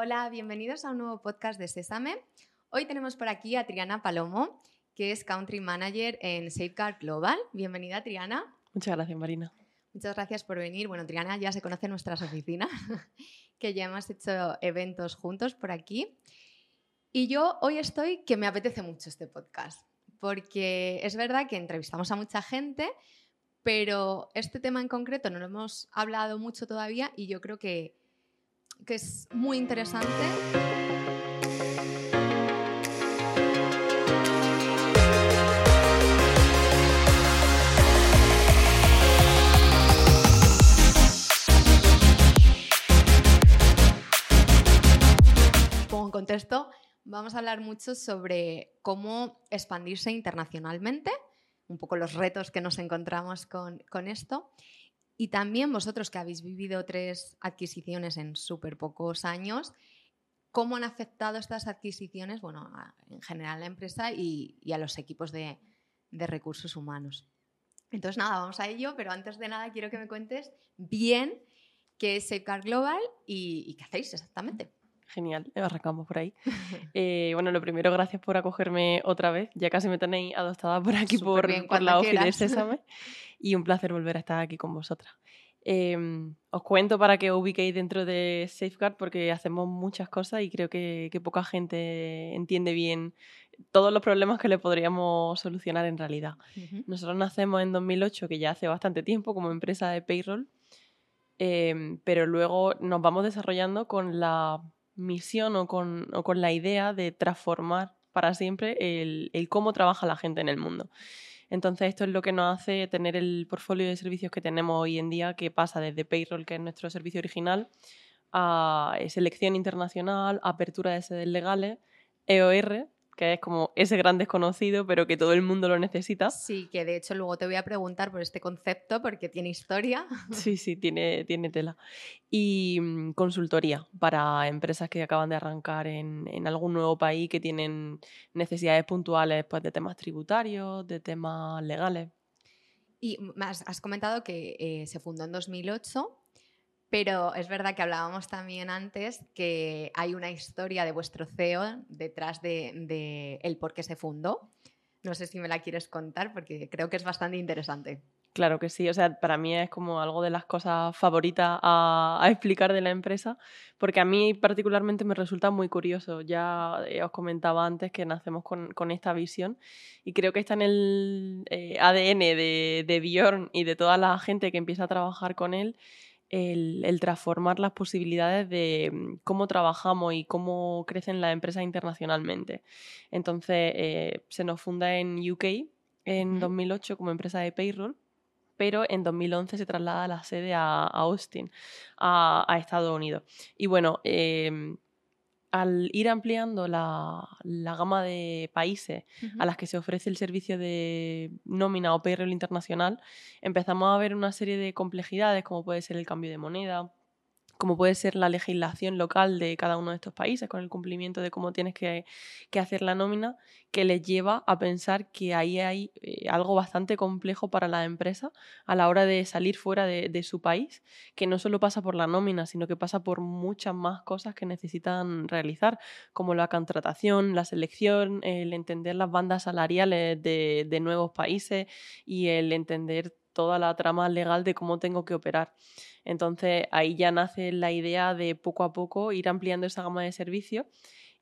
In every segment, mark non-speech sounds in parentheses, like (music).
Hola, bienvenidos a un nuevo podcast de Sésame. Hoy tenemos por aquí a Triana Palomo, que es Country Manager en Safeguard Global. Bienvenida, Triana. Muchas gracias, Marina. Muchas gracias por venir. Bueno, Triana ya se conoce en nuestras oficinas, (laughs) que ya hemos hecho eventos juntos por aquí. Y yo hoy estoy que me apetece mucho este podcast, porque es verdad que entrevistamos a mucha gente, pero este tema en concreto no lo hemos hablado mucho todavía y yo creo que, que es muy interesante. Pongo en contexto, vamos a hablar mucho sobre cómo expandirse internacionalmente, un poco los retos que nos encontramos con, con esto. Y también vosotros que habéis vivido tres adquisiciones en súper pocos años, ¿cómo han afectado estas adquisiciones, bueno, a- en general a la empresa y, y a los equipos de, de recursos humanos? Entonces, nada, vamos a ello, pero antes de nada quiero que me cuentes bien qué es Safeguard Global y, y qué hacéis exactamente. Genial, arrancamos por ahí. (laughs) Eh, bueno, lo primero, gracias por acogerme otra vez. Ya casi me tenéis adoptada por aquí Súper por, bien, por la ofi de. Sésame. (laughs) Y un placer volver a estar aquí con vosotras. Eh, os cuento para que os ubiquéis dentro de Safeguard porque hacemos muchas cosas y creo que, que poca gente entiende bien todos los problemas que le podríamos solucionar en realidad. Nosotros nacemos en 2008, que ya hace bastante tiempo, como empresa de payroll, eh, pero luego nos vamos desarrollando con la misión o con, o con la idea de transformar para siempre el, el cómo trabaja la gente en el mundo. Entonces, esto es lo que nos hace tener el portfolio de servicios que tenemos hoy en día, que pasa desde payroll, que es nuestro servicio original, a eh, selección internacional, apertura de sedes legales, EOR, que es como ese gran desconocido, pero que todo el mundo lo necesita. Sí, que de hecho luego te voy a preguntar por este concepto porque tiene historia. (laughs) Sí, sí, tiene, tiene tela. Y mm, consultoría para empresas que acaban de arrancar en, en algún nuevo país que tienen necesidades puntuales pues, de temas tributarios, de temas legales. Y has, has comentado que eh, se fundó en 2008, pero es verdad que hablábamos también antes que hay una historia de vuestro CEO detrás de, de el por qué se fundó. No sé si me la quieres contar porque creo que es bastante interesante. Claro que sí, o sea, para mí es como algo de las cosas favoritas a, a explicar de la empresa, porque a mí particularmente me resulta muy curioso. Ya eh, os comentaba antes que nacemos con, con esta visión y creo que está en el eh, ADN de, de Bjorn y de toda la gente que empieza a trabajar con él. El, el transformar las posibilidades de mm, cómo trabajamos y cómo crecen las empresas internacionalmente. Entonces, eh, se nos funda en UK en Ujú. 2008 como empresa de payroll pero en 2011 se traslada la sede a, a Austin, a, a Estados Unidos. Y bueno, eh, al ir ampliando la, la gama de países a las que se ofrece el servicio de nómina o payroll internacional, empezamos a ver una serie de complejidades, como puede ser el cambio de moneda, como puede ser la legislación local de cada uno de estos países, con el cumplimiento de cómo tienes que, hacer la nómina, que les lleva a pensar que ahí hay eh, algo bastante complejo para la empresa a la hora de salir fuera de, su país, que no solo pasa por la nómina, sino que pasa por muchas más cosas que necesitan realizar, como la contratación, la selección, el entender las bandas salariales de nuevos países y el entender toda la trama legal de cómo tengo que operar. Entonces ahí ya nace la idea de poco a poco ir ampliando esa gama de servicios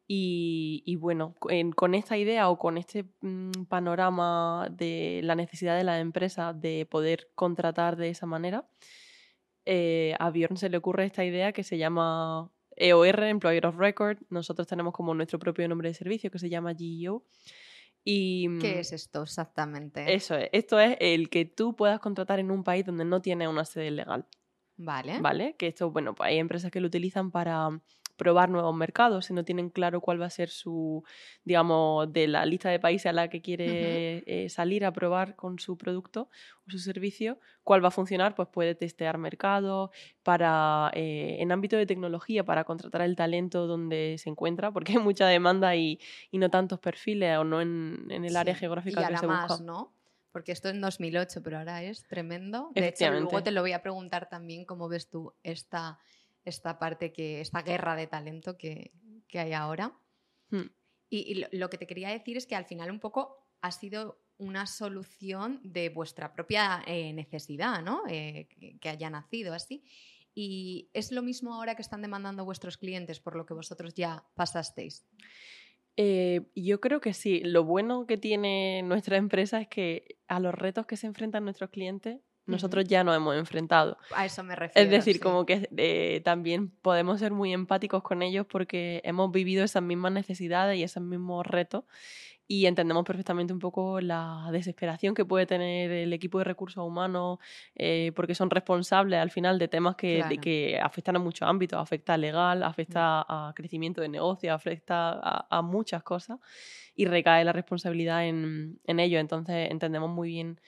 y, y bueno, en- con esta idea o con este mm, panorama de la necesidad de la empresa de poder contratar de esa manera, eh, a Bjorn se le ocurre esta idea que se llama EOR, Employer of Record. Nosotros tenemos como nuestro propio nombre de servicio que se llama GEO. Y, mm, ¿Qué es esto exactamente? Eso es. Esto es el que tú puedas contratar en un país donde no tienes una sede legal. Vale. ¿Vale? Que esto, bueno, pues hay empresas que lo utilizan para probar nuevos mercados, si no tienen claro cuál va a ser su, digamos, de la lista de países a la que quiere eh, salir a probar con su producto o su servicio, cuál va a funcionar, pues puede testear mercados para, eh, en ámbito de tecnología, para contratar el talento donde se encuentra, porque hay mucha demanda y, y no tantos perfiles o no en, en el área geográfica y que se más, busca. ¿no? Porque esto en 2008, pero ahora es tremendo. De hecho, luego te lo voy a preguntar también cómo ves tú esta, esta parte que, esta guerra de talento que, hay ahora. Hmm. Y, lo, que te quería decir es que al final un poco ha sido una solución de vuestra propia eh, necesidad, ¿no? Eh, que, haya nacido así. Y es lo mismo ahora que están demandando vuestros clientes por lo que vosotros ya pasasteis. Eh, yo creo que sí. Lo bueno que tiene nuestra empresa es que a los retos que se enfrentan nuestros clientes, nosotros ya nos hemos enfrentado. A eso me refiero. Es decir, como que también podemos ser muy empáticos con ellos porque hemos vivido esas mismas necesidades y esos mismos retos y entendemos perfectamente un poco la desesperación que puede tener el equipo de recursos humanos eh, porque son responsables al final de temas que, que afectan a muchos ámbitos, afecta a legal, afecta a crecimiento de negocio, afecta a, muchas cosas y recae la responsabilidad en, en ello. Entonces entendemos muy bien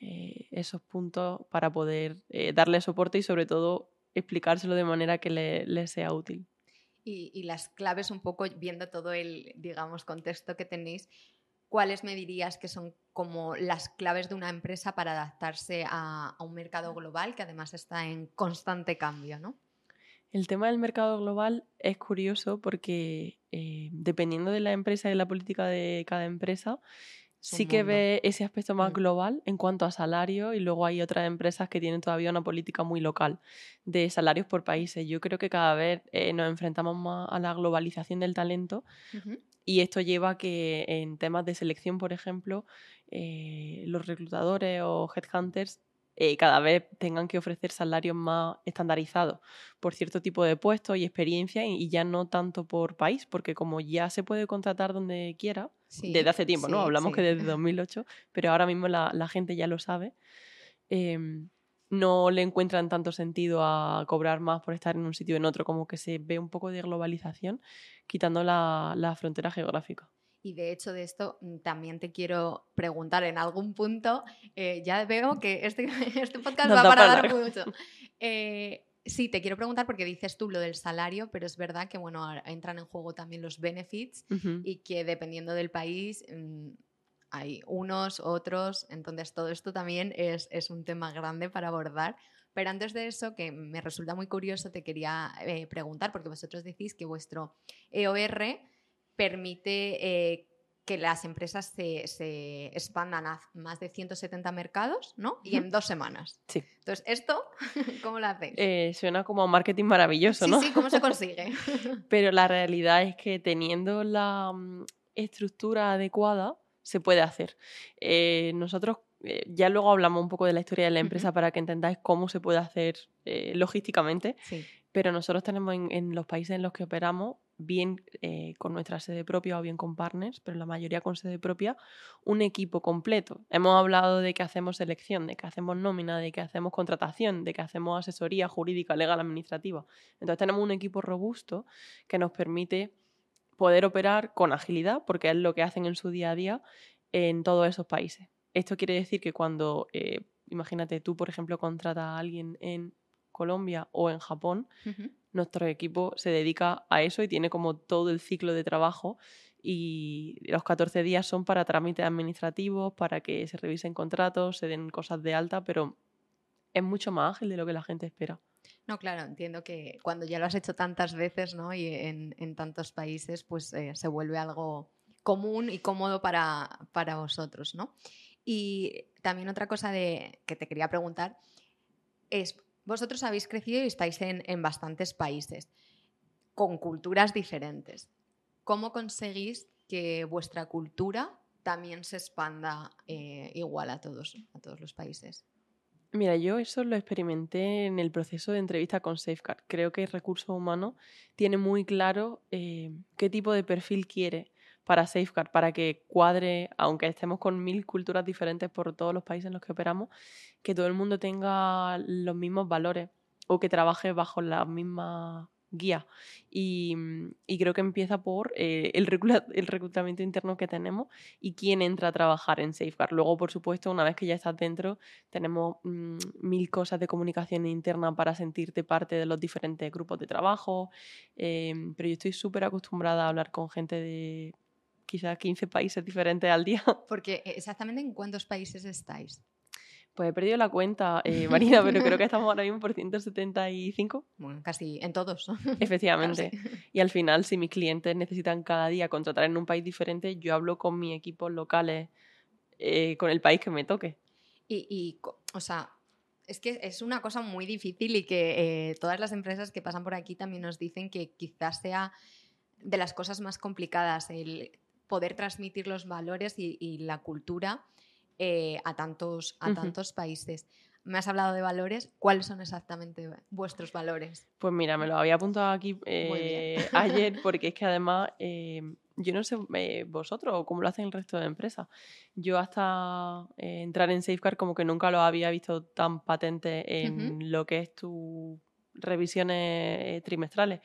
eh, esos puntos para poder eh, darle soporte y sobre todo explicárselo de manera que le, le sea útil y, las claves un poco viendo todo el, digamos, contexto que tenéis, ¿cuáles me dirías que son como las claves de una empresa para adaptarse a, un mercado global que además está en constante cambio, ¿no? El tema del mercado global es curioso porque eh, dependiendo de la empresa y de la política de cada empresa, sí que ve ese aspecto más mm. global en cuanto a salario y luego hay otras empresas que tienen todavía una política muy local de salarios por países. Yo creo que cada vez eh, nos enfrentamos más a la globalización del talento y esto lleva a que en temas de selección, por ejemplo, eh, los reclutadores o headhunters eh, cada vez tengan que ofrecer salarios más estandarizados por cierto tipo de puestos y experiencia y, ya no tanto por país, porque como ya se puede contratar donde quiera, desde hace tiempo, ¿no? Hablamos que desde 2008, pero ahora mismo la, gente ya lo sabe. Em, no le encuentran tanto sentido a cobrar más por estar en un sitio o en otro, como que se ve un poco de globalización, quitando la, la frontera geográfica. Y de hecho de esto mm, también te quiero preguntar en algún punto, eh, ya veo que este, (laughs) este podcast va para dar mucho. Eh, sí, te quiero preguntar porque dices tú lo del salario, pero es verdad que bueno, entran en juego también los benefits y que dependiendo del país mm, hay unos, otros, entonces todo esto también es, es, un tema grande para abordar. Pero antes de eso, que me resulta muy curioso, te quería eh, preguntar, porque vosotros decís que vuestro EOR permite eh, que las empresas se, expandan a más de 170 mercados, ¿no? Y en dos semanas. Sí. Entonces, ¿esto (laughs) cómo lo hacéis? Eh, suena como marketing maravilloso, ¿no? Sí, ¿cómo se (laughs) consigue? (laughs) Pero la realidad es que teniendo la mm, estructura adecuada, se puede hacer. Eh, nosotros ya luego hablamos un poco de la historia de la empresa para que entendáis cómo se puede hacer logísticamente. Sí. Pero nosotros tenemos en, los países en los que operamos bien eh, con nuestra sede propia o bien con partners, pero la mayoría con sede propia, un equipo completo. Hemos hablado de que hacemos selección, de que hacemos nómina, de que hacemos contratación, de que hacemos asesoría jurídica, legal, administrativa. Entonces tenemos un equipo robusto que nos permite poder operar con agilidad, porque es lo que hacen en su día a día en todos esos países. Esto quiere decir que cuando, eh, imagínate, tú, por ejemplo, contratas a alguien en Colombia o en Japón, nuestro equipo se dedica a eso y tiene como todo el ciclo de trabajo y los 14 días son para trámites administrativos, para que se revisen contratos, se den cosas de alta, pero es mucho más ágil de lo que la gente espera. No, claro, entiendo que cuando ya lo has hecho tantas veces ¿no? y en, tantos países, pues eh, se vuelve algo común y cómodo para, para vosotros, ¿no? Y también otra cosa de, que te quería preguntar es, vosotros habéis crecido y estáis en, bastantes países con culturas diferentes. ¿Cómo conseguís que vuestra cultura también se expanda eh, igual a todos, a todos los países? Mira, yo eso lo experimenté en el proceso de entrevista con Safeguard. Creo que el recurso humano tiene muy claro eh, qué tipo de perfil quiere para Safeguard, para que cuadre, aunque estemos con mil culturas diferentes por todos los países en los que operamos, que todo el mundo tenga los mismos valores o que trabaje bajo la misma guía. Y, creo que empieza por eh, el, reclutamiento interno que tenemos y quién entra a trabajar en Safeguard. Luego, por supuesto, una vez que ya estás dentro, tenemos mm, mil cosas de comunicación interna para sentirte parte de los diferentes grupos de trabajo. Em, pero yo estoy súper acostumbrada a hablar con gente de quizás 15 países diferentes al día. (laughs) Porque eh, exactamente en cuántos países estáis. Pues he perdido la cuenta, (laughs) eh, Marina, pero creo que estamos ahora mismo por 175. Bueno, casi en todos. (laughs) Efectivamente. Y al final, si mis clientes necesitan cada día contratar en un país diferente, yo hablo con mis equipos locales, eh, con el país que me toque. Y, y, o sea, es que es una cosa muy difícil y que eh, todas las empresas que pasan por aquí también nos dicen que quizás sea de las cosas más complicadas el poder transmitir los valores y, la cultura eh, a, tantos, a tantos países. Me has hablado de valores. ¿Cuáles son exactamente vuestros valores? Pues mira, me lo había apuntado aquí eh, (laughs) ayer porque es que además yo no sé eh, vosotros o cómo lo hacen el resto de empresas. Yo hasta eh, entrar en Safeguard como que nunca lo había visto tan patente en lo que es tus revisiones eh, trimestrales.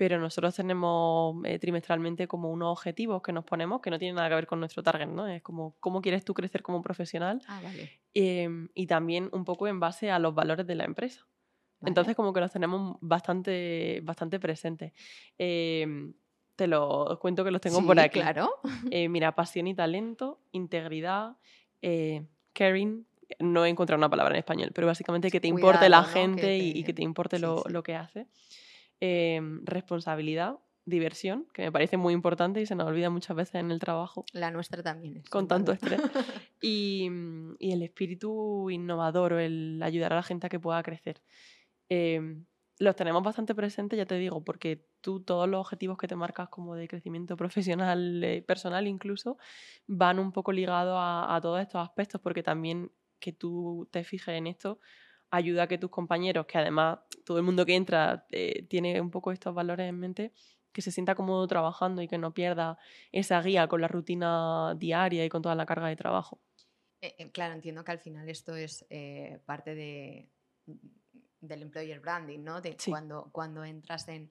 Pero nosotros tenemos trimestralmente como unos objetivos que nos ponemos que no tienen nada que ver con nuestro target, ¿no? Es como cómo quieres tú crecer como profesional ah, vale. Em, y también un poco en base a los valores de la empresa. Entonces como que los tenemos bastante, bastante presentes. Em, te lo cuento que los tengo por aquí. Claro. Eh, mira, pasión y talento, integridad, eh, caring. No he encontrado una palabra en español, pero básicamente que te importe la gente Y, que te importe lo, que hace. Em, responsabilidad, diversión, que me parece muy importante y se nos olvida muchas veces en el trabajo. La nuestra también es. Con tanto estrés. (laughs) y, y, el espíritu innovador o el ayudar a la gente a que pueda crecer. Eh, los tenemos bastante presentes, ya te digo, porque tú todos los objetivos que te marcas como de crecimiento profesional, eh, personal incluso, van un poco ligados a, todos estos aspectos, porque también que tú te fijes en esto ayuda a que tus compañeros, que además todo el mundo que entra eh, tiene un poco estos valores en mente, que se sienta cómodo trabajando y que no pierda esa guía con la rutina diaria y con toda la carga de trabajo. Eh, claro, entiendo que al final esto es parte de del employer branding, ¿no? De cuando, cuando entras en,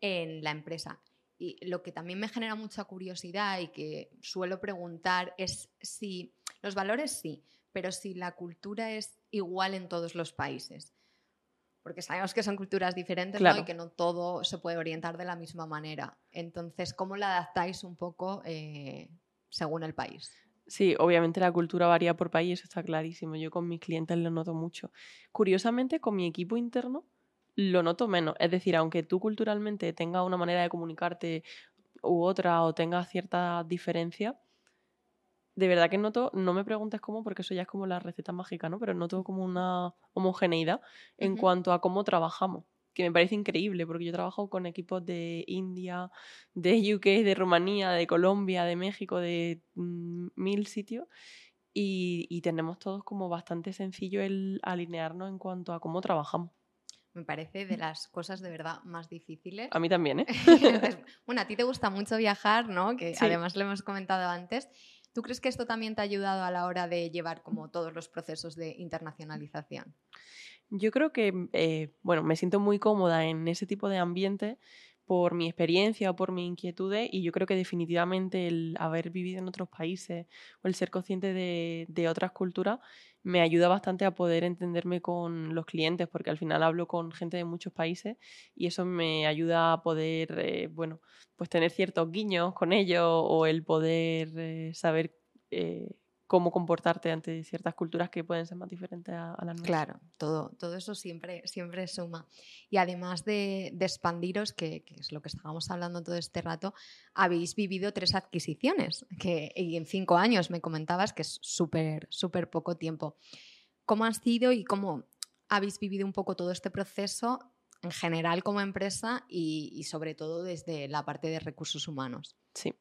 la empresa. Y lo que también me genera mucha curiosidad y que suelo preguntar es si los valores sí, pero si la cultura es igual en todos los países. Porque sabemos que son culturas diferentes y que no todo se puede orientar de la misma manera. Entonces, ¿cómo la adaptáis un poco eh, según el país? Sí, obviamente la cultura varía por país, eso está clarísimo. Yo con mis clientes lo noto mucho. Curiosamente, con mi equipo interno lo noto menos. Es decir, aunque tú culturalmente tengas una manera de comunicarte u otra o tengas cierta diferencia, de verdad que noto, no me preguntes cómo, porque eso ya es como la receta mágica, ¿no? Pero noto como una homogeneidad en cuanto a cómo trabajamos que me parece increíble, porque yo trabajo con equipos de India, de UK, de Rumanía, de Colombia, de México, de mm, mil sitios, y, tenemos todos como bastante sencillo el alinearnos en cuanto a cómo trabajamos. Me parece de las cosas de verdad más difíciles. A mí también, ¿eh? (laughs) bueno, a ti te gusta mucho viajar, ¿no? Que además lo hemos comentado antes. ¿Tú crees que esto también te ha ayudado a la hora de llevar como todos los procesos de internacionalización? Yo creo que, eh, bueno, me siento muy cómoda en ese tipo de ambiente por mi experiencia o por mis inquietudes y yo creo que definitivamente el haber vivido en otros países o el ser consciente de, otras culturas me ayuda bastante a poder entenderme con los clientes porque al final hablo con gente de muchos países y eso me ayuda a poder, eh, bueno, pues tener ciertos guiños con ellos o el poder eh, saber cómo comportarte ante ciertas culturas que pueden ser más diferentes a, las nuestras. Claro, todo, todo eso siempre, siempre suma. Y además de, expandiros, que, es lo que estábamos hablando todo este rato, habéis vivido tres adquisiciones, que y en cinco años me comentabas que es súper, súper poco tiempo. ¿Cómo han sido y cómo habéis vivido un poco todo este proceso en general como empresa y, y sobre todo desde la parte de recursos humanos? Sí.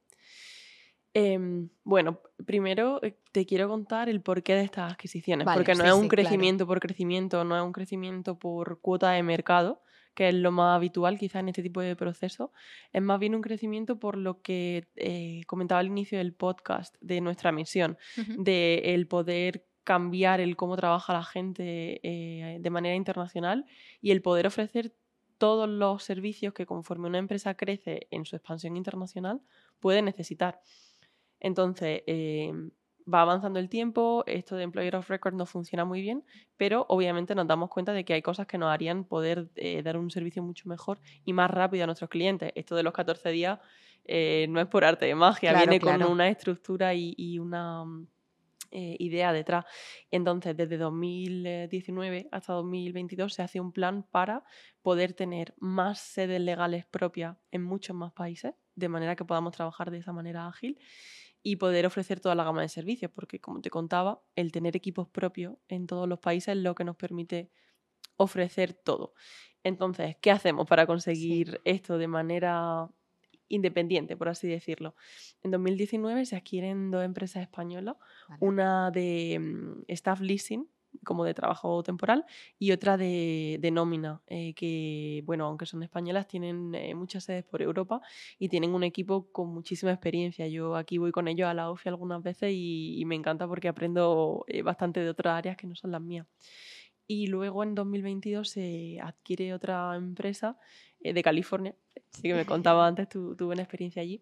Em, bueno, primero eh, te quiero contar el porqué de estas adquisiciones, porque no es un crecimiento por crecimiento, no es un crecimiento por cuota de mercado, que es lo más habitual quizás en este tipo de procesos, es más bien un crecimiento por lo que eh, comentaba al inicio del podcast, de nuestra misión, de el poder cambiar el cómo trabaja la gente eh, de manera internacional y el poder ofrecer todos los servicios que conforme una empresa crece en su expansión internacional puede necesitar. Entonces, em, va avanzando el tiempo, esto de Employer of Record no funciona muy bien, pero obviamente nos damos cuenta de que hay cosas que nos harían poder eh, dar un servicio mucho mejor y más rápido a nuestros clientes. Esto de los 14 días eh, no es por arte de magia, viene con una estructura y, una eh, idea detrás. Entonces, desde 2019 hasta 2022 se hace un plan para poder tener más sedes legales propias en muchos más países, de manera que podamos trabajar de esa manera ágil y poder ofrecer toda la gama de servicios, porque como te contaba, el tener equipos propios en todos los países es lo que nos permite ofrecer todo. Entonces, ¿qué hacemos para conseguir esto de manera independiente, por así decirlo. En 2019 se adquieren dos empresas españolas, una de mm, staff leasing, como de trabajo temporal, y otra de, nómina, eh, que, bueno, aunque son españolas, tienen eh, muchas sedes por Europa y tienen un equipo con muchísima experiencia. Yo aquí voy con ellos a la OFI algunas veces y, me encanta porque aprendo eh, bastante de otras áreas que no son las mías. Y luego en 2022 se adquiere otra empresa de California sí que me contaba antes, tu, tuve una experiencia allí.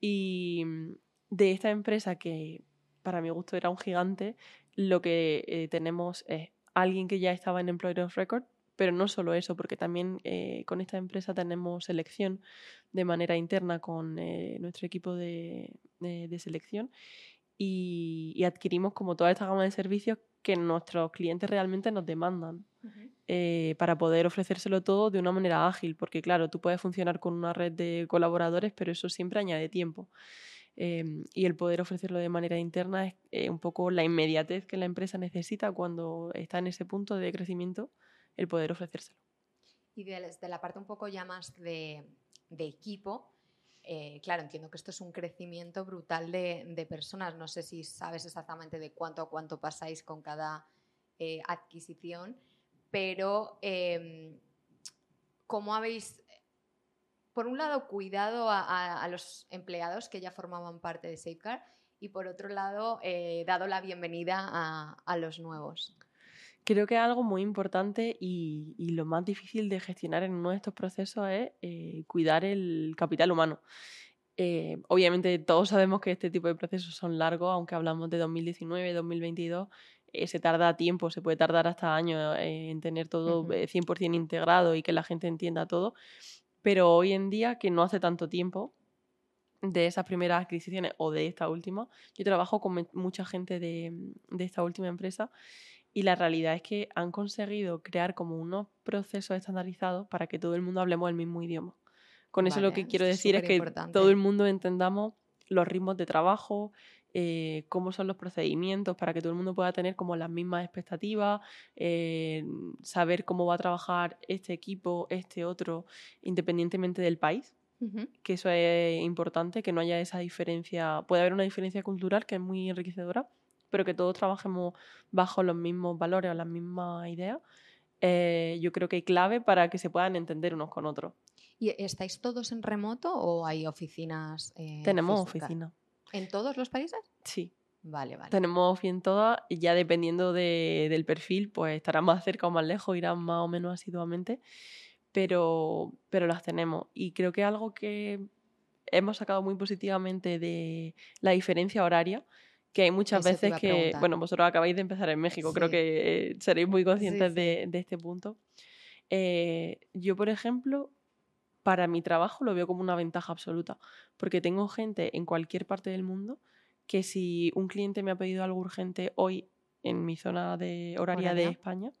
Y mm, de esta empresa que para mi gusto era un gigante, lo que eh, tenemos es alguien que ya estaba en Employer of Record, pero no solo eso, porque también eh, con esta empresa tenemos selección de manera interna con eh, nuestro equipo de, de, selección y, y, adquirimos como toda esta gama de servicios que nuestros clientes realmente nos demandan. Eh, para poder ofrecérselo todo de una manera ágil, porque claro, tú puedes funcionar con una red de colaboradores, pero eso siempre añade tiempo. Em, y el poder ofrecerlo de manera interna es eh, un poco la inmediatez que la empresa necesita cuando está en ese punto de crecimiento, el poder ofrecérselo. Y desde la parte un poco ya más de, equipo, eh, claro, entiendo que esto es un crecimiento brutal de, de, personas. No sé si sabes exactamente de cuánto a cuánto pasáis con cada adquisición, pero em, ¿cómo habéis, por un lado, cuidado a, los empleados que ya formaban parte de Safeguard y por otro lado, eh, dado la bienvenida a, los nuevos? Creo que algo muy importante y, lo más difícil de gestionar en uno de estos procesos es eh, cuidar el capital humano. Eh, obviamente todos sabemos que este tipo de procesos son largos, aunque hablamos de 2019, 2022, eh, se tarda tiempo, se puede tardar hasta años eh, en tener todo 100% eh, integrado y que la gente entienda todo. Pero hoy en día, que no hace tanto tiempo de esas primeras adquisiciones o de esta última, yo trabajo con mucha gente de, de esta última empresa y la realidad es que han conseguido crear como unos procesos estandarizados para que todo el mundo hablemos el mismo idioma. Con eso lo que quiero decir es que todo el mundo entendamos los ritmos de trabajo, eh, cómo son los procedimientos para que todo el mundo pueda tener como las mismas expectativas, eh, saber cómo va a trabajar este equipo, este otro, independientemente del país. Que eso es importante, que no haya esa diferencia. Puede haber una diferencia cultural que es muy enriquecedora, pero que todos trabajemos bajo los mismos valores o las mismas ideas. Eh, yo creo que hay clave para que se puedan entender unos con otros. ¿Y estáis todos en remoto o hay oficinas? Tenemos oficinas. ¿En todos los países? Sí. Vale, vale. Tenemos bien todas y ya dependiendo del perfil, pues estarán más cerca o más lejos, irán más o menos asiduamente, pero, pero las tenemos. Y creo que algo que hemos sacado muy positivamente de la diferencia horaria, que hay muchas veces que, bueno, vosotros acabáis de empezar en México, creo que eh, seréis muy conscientes De, este punto. Eh, yo, por ejemplo, para mi trabajo lo veo como una ventaja absoluta, porque tengo gente en cualquier parte del mundo que si un cliente me ha pedido algo urgente hoy en mi zona de horaria de España,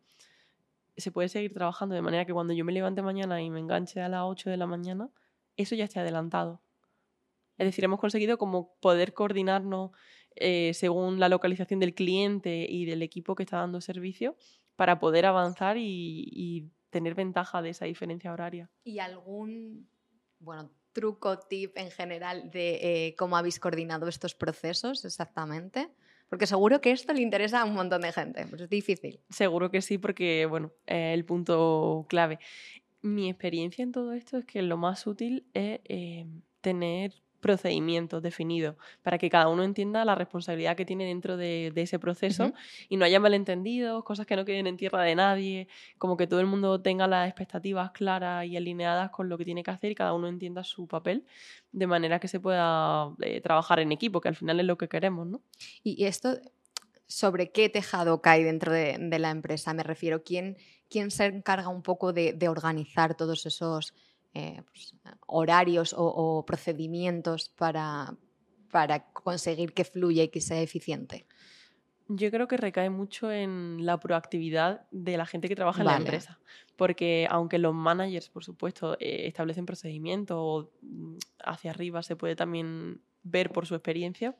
se puede seguir trabajando de manera que cuando yo me levante mañana y me enganche a las 8 de la mañana, eso ya esté adelantado. Es decir, hemos conseguido como poder coordinarnos eh, según la localización del cliente y del equipo que está dando servicio para poder avanzar y tener ventaja de esa diferencia horaria. ¿Y algún, bueno, truco, tip en general de eh, cómo habéis coordinado estos procesos exactamente? Porque seguro que esto le interesa a un montón de gente, pero es difícil. Seguro que sí, porque, bueno, es el punto clave. Mi experiencia en todo esto es que lo más útil es eh, tener procedimientos definidos para que cada uno entienda la responsabilidad que tiene dentro de, ese proceso y no haya malentendidos, cosas que no queden en tierra de nadie, como que todo el mundo tenga las expectativas claras y alineadas con lo que tiene que hacer y cada uno entienda su papel de manera que se pueda eh, trabajar en equipo, que al final es lo que queremos, ¿no? Y esto, ¿sobre qué tejado cae dentro de, la empresa? Me refiero, ¿quién, quién se encarga un poco de organizar todos esos eh, pues, horarios o, procedimientos para, para conseguir que fluya y que sea eficiente? Yo creo que recae mucho en la proactividad de la gente que trabaja en la empresa. Porque aunque los managers, por supuesto, eh, establecen procedimientos mm, hacia arriba se puede también ver por su experiencia,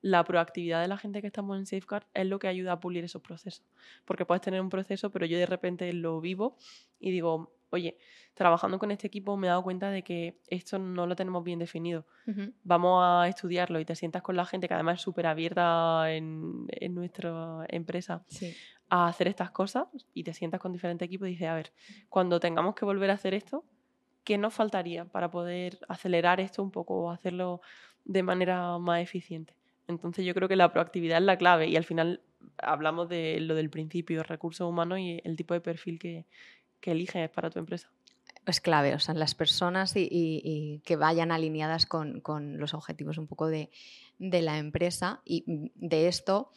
la proactividad de la gente que estamos en Safeguard es lo que ayuda a pulir esos procesos. Porque puedes tener un proceso, pero yo de repente lo vivo y digo, oye, trabajando con este equipo me he dado cuenta de que esto no lo tenemos bien definido. Vamos a estudiarlo y te sientas con la gente que además es súper abierta en, nuestra empresa a hacer estas cosas y te sientas con diferentes equipos y dices, a ver, cuando tengamos que volver a hacer esto, ¿qué nos faltaría para poder acelerar esto un poco o hacerlo de manera más eficiente? Entonces yo creo que la proactividad es la clave y al final hablamos de lo del principio, recursos humanos y el tipo de perfil que, que eliges para tu empresa. Es clave, o sea, las personas y, que vayan alineadas con, los objetivos un poco de, la empresa. Y de esto,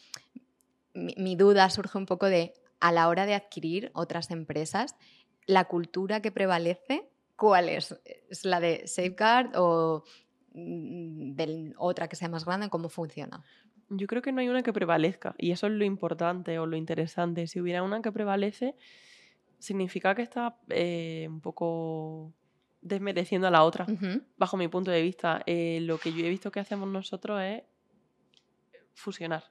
mi, duda surge un poco de, a la hora de adquirir otras empresas, la cultura que prevalece, ¿cuál es? ¿Es la de Safeguard o mm, de otra que sea más grande? ¿Cómo funciona? Yo creo que no hay una que prevalezca y eso es lo importante o lo interesante. Si hubiera una que prevalece, significa que está eh, un poco desmereciendo a la otra, bajo mi punto de vista. Eh, lo que yo he visto que hacemos nosotros es fusionar.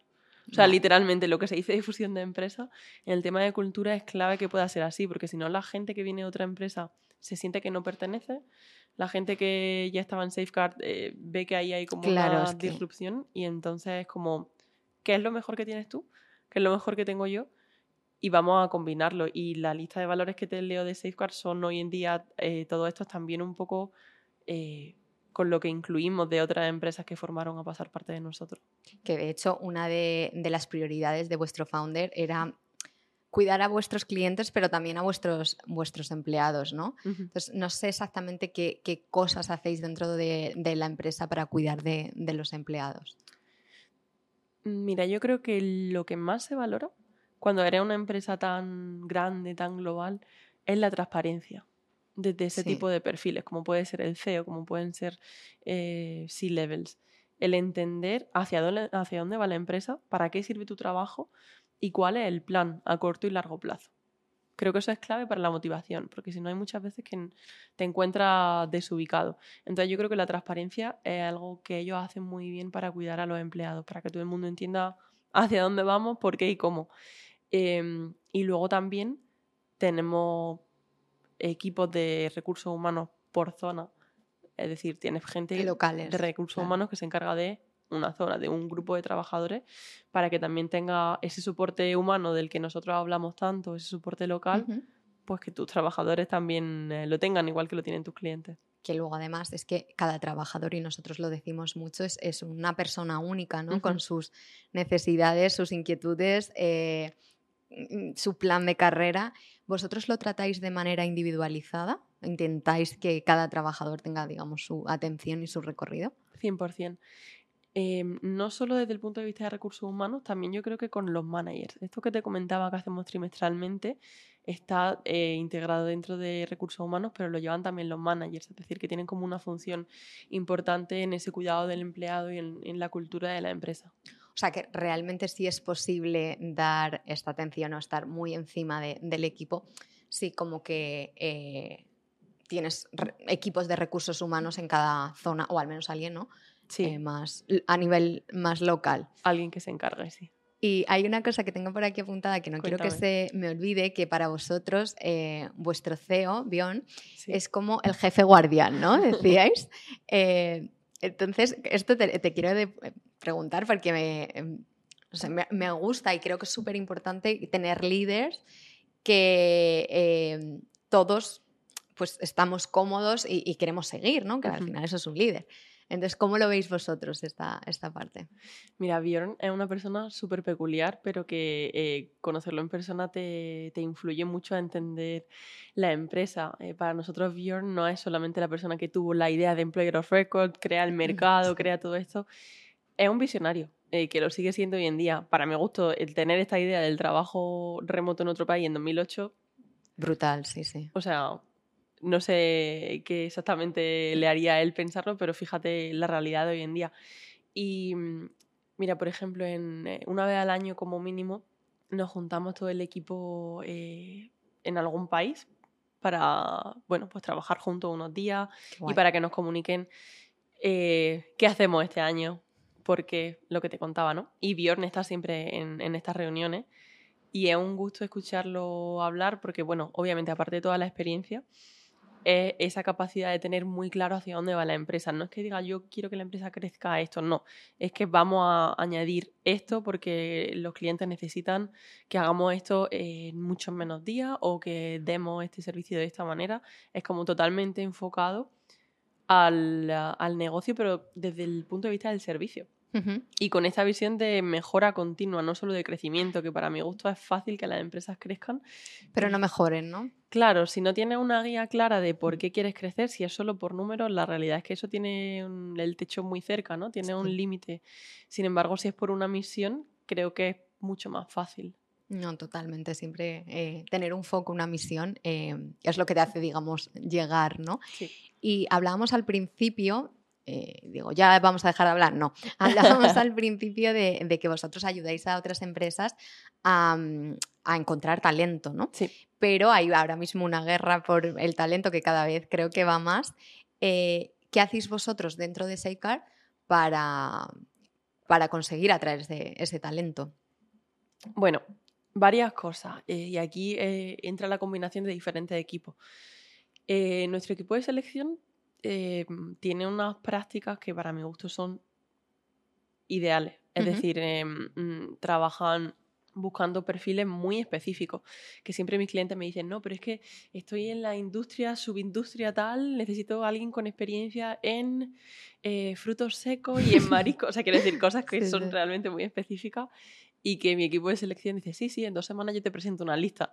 O sea, literalmente lo que se dice de fusión de empresa, en el tema de cultura es clave que pueda ser así, porque si no la gente que viene de otra empresa se siente que no pertenece, la gente que ya estaba en Safeguard eh, ve que ahí hay como una disrupción y entonces es como, ¿qué es lo mejor que tienes tú? ¿Qué es lo mejor que tengo yo? Y vamos a combinarlo. Y la lista de valores que te leo de Safeguard son hoy en día, eh, todo esto es también un poco eh, con lo que incluimos de otras empresas que formaron a pasar parte de nosotros. Que de hecho una de, las prioridades de vuestro founder era cuidar a vuestros clientes, pero también a vuestros, vuestros empleados, ¿no? Entonces, no sé exactamente qué, cosas hacéis dentro de, la empresa para cuidar de, de los empleados. Mira, yo creo que lo que más se valora cuando eres una empresa tan grande, tan global, es la transparencia desde ese tipo de perfiles, como puede ser el CEO, como pueden ser eh, C-levels. El entender hacia dónde, hacia dónde va la empresa, para qué sirve tu trabajo y cuál es el plan a corto y largo plazo. Creo que eso es clave para la motivación, porque si no hay muchas veces que te encuentras desubicado. Entonces yo creo que la transparencia es algo que ellos hacen muy bien para cuidar a los empleados, para que todo el mundo entienda hacia dónde vamos, por qué y cómo. Em, y luego también tenemos equipos de recursos humanos por zona. Es decir, tienes gente de recursos humanos que se encarga de una zona, de un grupo de trabajadores, para que también tenga ese soporte humano del que nosotros hablamos tanto, ese soporte local, pues que tus trabajadores también eh, lo tengan igual que lo tienen tus clientes que luego además es que cada trabajador, y nosotros lo decimos mucho, es, una persona única, ¿no? Con sus necesidades, sus inquietudes, eh, su plan de carrera, ¿vosotros lo tratáis de manera individualizada? ¿Intentáis que cada trabajador tenga, digamos, su atención y su recorrido? 100%. Em, no solo desde el punto de vista de recursos humanos, también yo creo que con los managers. Esto que te comentaba que hacemos trimestralmente está eh, integrado dentro de recursos humanos, pero lo llevan también los managers, es decir, que tienen como una función importante en ese cuidado del empleado y en la cultura de la empresa. O sea que realmente sí es posible dar esta atención o estar muy encima del equipo, sí como que eh, tienes equipos de recursos humanos en cada zona, o al menos alguien, ¿no? Sí. Eh, más, a nivel más local. Alguien que se encargue, sí. Y hay una cosa que tengo por aquí apuntada que no quiero que se me olvide, que para vosotros eh, vuestro CEO, Bion, es como el jefe guardián, ¿no? (laughs) Decíais. entonces, esto te, quiero preguntar porque em, me, me, gusta y creo que es súper importante tener líderes que em, todos pues estamos cómodos y, queremos seguir, ¿no? Que al final eso es un líder. Entonces, ¿cómo lo veis vosotros esta, esta parte? Mira, Bjorn es una persona súper peculiar, pero que eh, conocerlo en persona te, te, influye mucho a entender la empresa. Eh, para nosotros, Bjorn no es solamente la persona que tuvo la idea de Employer of Record, crea el (laughs) mercado, crea todo esto, es un visionario. Eh, que lo sigue siendo hoy en día. Para mi gusto, el tener esta idea del trabajo remoto en otro país en 2008. Brutal, sí, sí. O sea, no sé qué exactamente le haría a él pensarlo, pero fíjate la realidad de hoy en día. Y mm, Mira, por ejemplo, en, eh, una vez al año como mínimo nos juntamos todo el equipo eh, en algún país para, bueno, pues trabajar juntos unos días y para que nos comuniquen eh, qué hacemos este año, porque lo que te contaba, ¿no? Y Bjorn está siempre en, estas reuniones y es un gusto escucharlo hablar porque, bueno, obviamente aparte de toda la experiencia, es esa capacidad de tener muy claro hacia dónde va la empresa. No es que diga yo quiero que la empresa crezca esto, no. Es que vamos a añadir esto porque los clientes necesitan que hagamos esto en muchos menos días o que demos este servicio de esta manera. Es como totalmente enfocado al, al negocio, pero desde el punto de vista del servicio. Y con esta visión de mejora continua, no solo de crecimiento, que para mi gusto es fácil que las empresas crezcan. Pero no mejoren, ¿no? Claro, si no tienes una guía clara de por qué quieres crecer, si es solo por números, la realidad es que eso tiene el techo muy cerca, ¿no? Tiene un límite. Sin embargo, si es por una misión, creo que es mucho más fácil. No, totalmente. Siempre eh, tener un foco, una misión, eh, es lo que te hace, digamos, llegar, ¿no? Sí. Y hablábamos al principio eh, digo, ya vamos a dejar de hablar. No, (laughs) hablábamos al principio de, que vosotros ayudáis a otras empresas a, mm, encontrar talento, ¿no? Sí. Pero hay ahora mismo una guerra por el talento que cada vez creo que va más. Eh, ¿Qué hacéis vosotros dentro de Seikar para, para conseguir atraer ese, ese talento? Bueno, varias cosas. Eh, y aquí entra la combinación de diferentes equipos. nuestro equipo de selección eh, tiene unas prácticas que para mi gusto son ideales. Es decir, eh, mm, trabajan buscando perfiles muy específicos, que siempre mis clientes me dicen, no, pero es que estoy en la industria, subindustria tal, necesito a alguien con experiencia en eh, frutos secos y en (laughs) mariscos, o sea, quiero decir cosas que son realmente muy específicas y que mi equipo de selección dice, sí, sí, en dos semanas yo te presento una lista.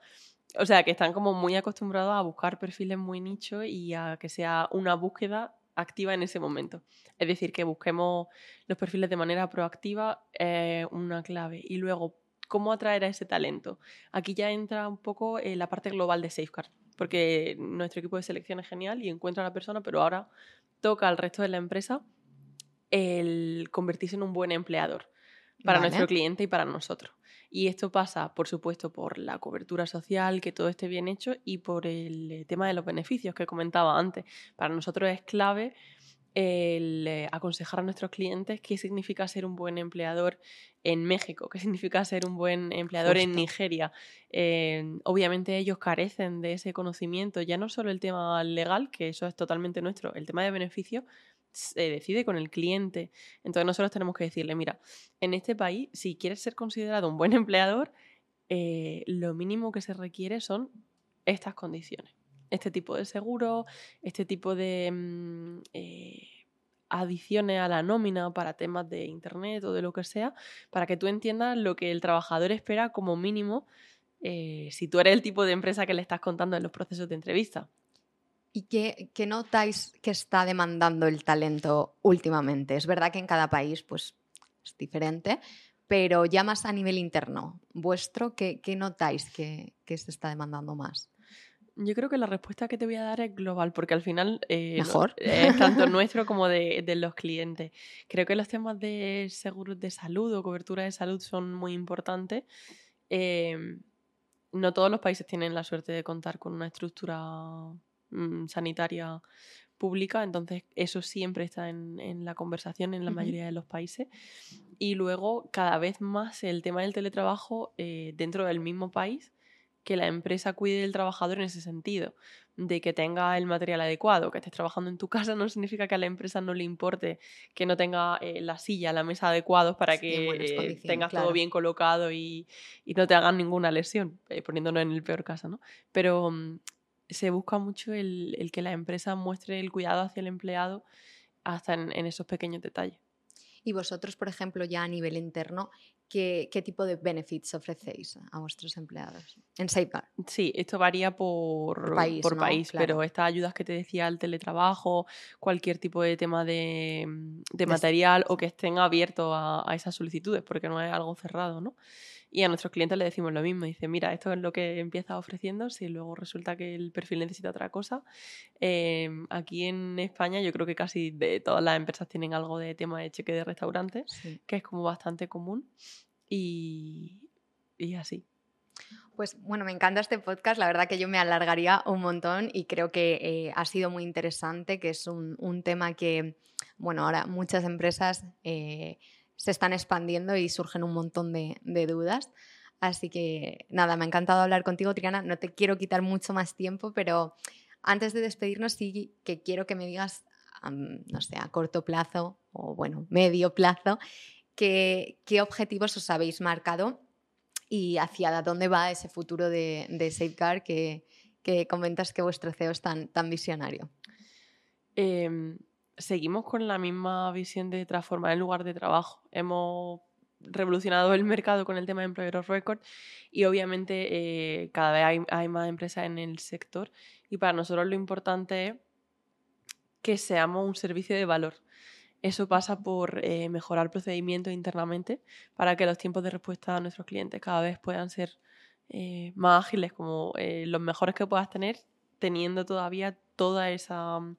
O sea, que están como muy acostumbrados a buscar perfiles muy nichos y a que sea una búsqueda activa en ese momento. Es decir, que busquemos los perfiles de manera proactiva es una clave. Y luego, ¿cómo atraer a ese talento? Aquí ya entra un poco eh, la parte global de Safeguard, porque nuestro equipo de selección es genial y encuentra a la persona, pero ahora toca al resto de la empresa el convertirse en un buen empleador para nuestro cliente y para nosotros. Y esto pasa, por supuesto, por la cobertura social, que todo esté bien hecho, y por el eh, tema de los beneficios que comentaba antes. Para nosotros es clave el eh, aconsejar a nuestros clientes qué significa ser un buen empleador en México, qué significa ser un buen empleador en Nigeria. Eh, obviamente ellos carecen de ese conocimiento, ya no solo el tema legal, que eso es totalmente nuestro, el tema de beneficios se decide con el cliente. Entonces nosotros tenemos que decirle, mira, en este país, si quieres ser considerado un buen (laughs) empleador, eh, lo mínimo que se requiere son estas condiciones. Este tipo de seguro, este tipo de mm, eh, adiciones a la nómina para temas de internet o de lo que sea, para que tú entiendas lo que el trabajador espera como mínimo eh, si tú eres el tipo de empresa que le estás contando en los procesos de entrevista. ¿Y qué, notáis que está demandando el talento últimamente? Es verdad que en cada país pues, es diferente, pero ya más a nivel interno, vuestro, ¿qué, notáis que, se está demandando más? Yo creo que la respuesta que te voy a dar es global, porque al final eh, Mejor. es tanto (laughs) nuestro como de, los clientes. Creo que los temas de seguros de salud o cobertura de salud son muy importantes. Em, no todos los países tienen la suerte de contar con una estructura Mm, sanitaria pública, entonces eso siempre está en, la conversación en la mayoría de los países. Y luego, cada vez más el tema del teletrabajo eh, dentro del mismo país, que la empresa cuide del trabajador en ese sentido, de que tenga el material adecuado, que estés trabajando en tu (laughs) casa no significa que a la empresa no le importe que no tenga eh, la silla, la mesa adecuados para que eh, tengas todo bien colocado y, no te hagan ninguna lesión, poniéndolo en el peor caso, ¿no? Pero mm, se busca mucho el, que la empresa muestre el cuidado hacia el empleado hasta en, esos pequeños detalles. Y vosotros, por ejemplo, ya a nivel interno, ¿qué, qué tipo de benefits ofrecéis a vuestros empleados en Safeguard? Sí, esto varía por, Por país, por ¿no? país, Claro. pero estas ayudas que te decía, el teletrabajo, cualquier tipo de tema de, de De- material o que estén abiertos a, a esas solicitudes, porque no es algo cerrado, ¿no? Y a nuestros clientes le decimos lo mismo, dice, mira, esto es lo que empiezas ofreciendo, si luego resulta que el perfil necesita otra cosa. eh, aquí en España yo creo que casi de todas las empresas tienen algo de tema de cheque de restaurantes, Sí. que es como bastante común y, y así. Pues bueno, me encanta este podcast, la verdad que yo me alargaría un montón y creo que eh, ha sido muy interesante, que es un, un tema que, bueno, ahora muchas empresas eh, se están expandiendo y surgen un montón de, dudas. Así que nada, me ha encantado hablar contigo, Triana. No te quiero quitar mucho más tiempo, pero antes de despedirnos sí que quiero que me digas, no sé, a corto plazo o bueno, medio plazo, qué, qué objetivos os habéis marcado y hacia dónde va ese futuro de, de Safeguard que, que comentas que vuestro CEO es tan, tan visionario. Em, seguimos con la misma visión de transformar el lugar de trabajo. Hemos revolucionado el mercado con el tema de Employer of Record y obviamente eh, cada vez hay, más empresas en el sector y para nosotros lo importante es que seamos un servicio de valor. Eso pasa por eh, mejorar procedimientos internamente para que los tiempos de respuesta a nuestros clientes cada vez puedan ser eh, más ágiles, como los mejores que puedas tener, teniendo todavía toda esa mm,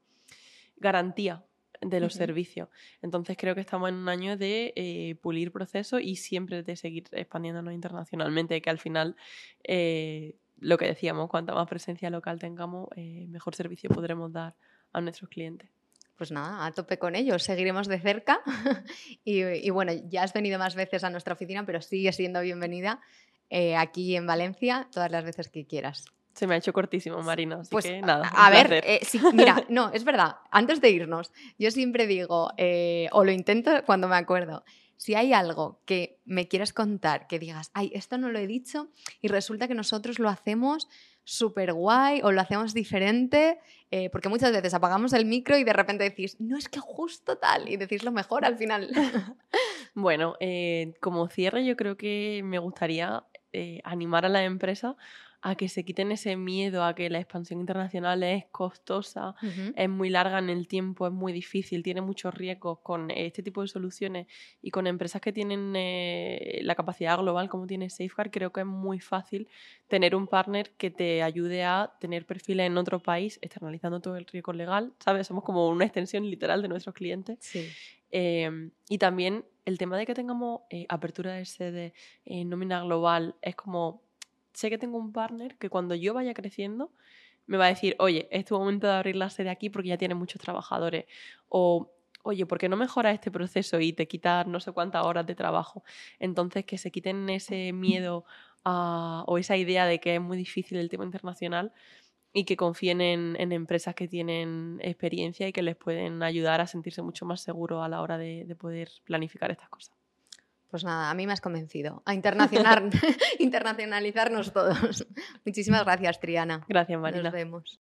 garantía de los servicios. Entonces creo que estamos en un año de eh, pulir procesos y siempre de seguir expandiéndonos internacionalmente, que al final, eh, lo que decíamos, cuanta más presencia local tengamos, eh, mejor servicio podremos dar a nuestros clientes. Pues nada, a tope con ello, seguiremos de cerca. (laughs) y, y bueno, ya has venido más veces a nuestra oficina, pero sigue siendo bienvenida eh, aquí en Valencia todas las veces que quieras. Se me ha hecho cortísimo, Marina, así Pues que nada. a ver, eh, sí, mira, (laughs) no, es verdad, antes de irnos, yo siempre digo, eh, o lo intento cuando me acuerdo, si hay algo que me quieras contar, que digas, ay, esto no lo he dicho y resulta que nosotros lo hacemos súper guay o lo hacemos diferente, eh, porque muchas veces apagamos el micro y de repente decís, no es que justo tal, y decís lo mejor al final. (laughs) Bueno, como cierre yo creo que me gustaría animar a la empresa a que se quiten ese miedo a que la expansión internacional es costosa, es muy larga en el tiempo, es muy difícil, tiene muchos riesgos con este tipo de soluciones y con empresas que tienen eh, la capacidad global como tiene Safeguard, creo que es muy fácil tener un partner que te ayude a tener perfiles en otro país, externalizando todo el riesgo legal, ¿sabes? Somos como una extensión literal de nuestros clientes. Sí. Eh, y también el tema de que tengamos eh, apertura de sede, eh, nómina global, es como, sé que tengo un partner que cuando yo vaya creciendo me va a decir, oye, es tu momento de abrir la sede aquí porque ya tiene muchos trabajadores. O, oye, ¿por qué no mejoras este proceso y te quitas no sé cuántas horas de trabajo? Entonces, que se quiten ese miedo o esa idea de que es muy difícil el tema internacional y que confíen en, empresas que tienen experiencia y que les pueden ayudar a sentirse mucho más seguros a la hora de poder planificar estas cosas. Pues nada, a mí me has convencido. A (laughs) internacionalizarnos todos. (laughs) Muchísimas gracias, Triana. Gracias, Marina. Nos vemos.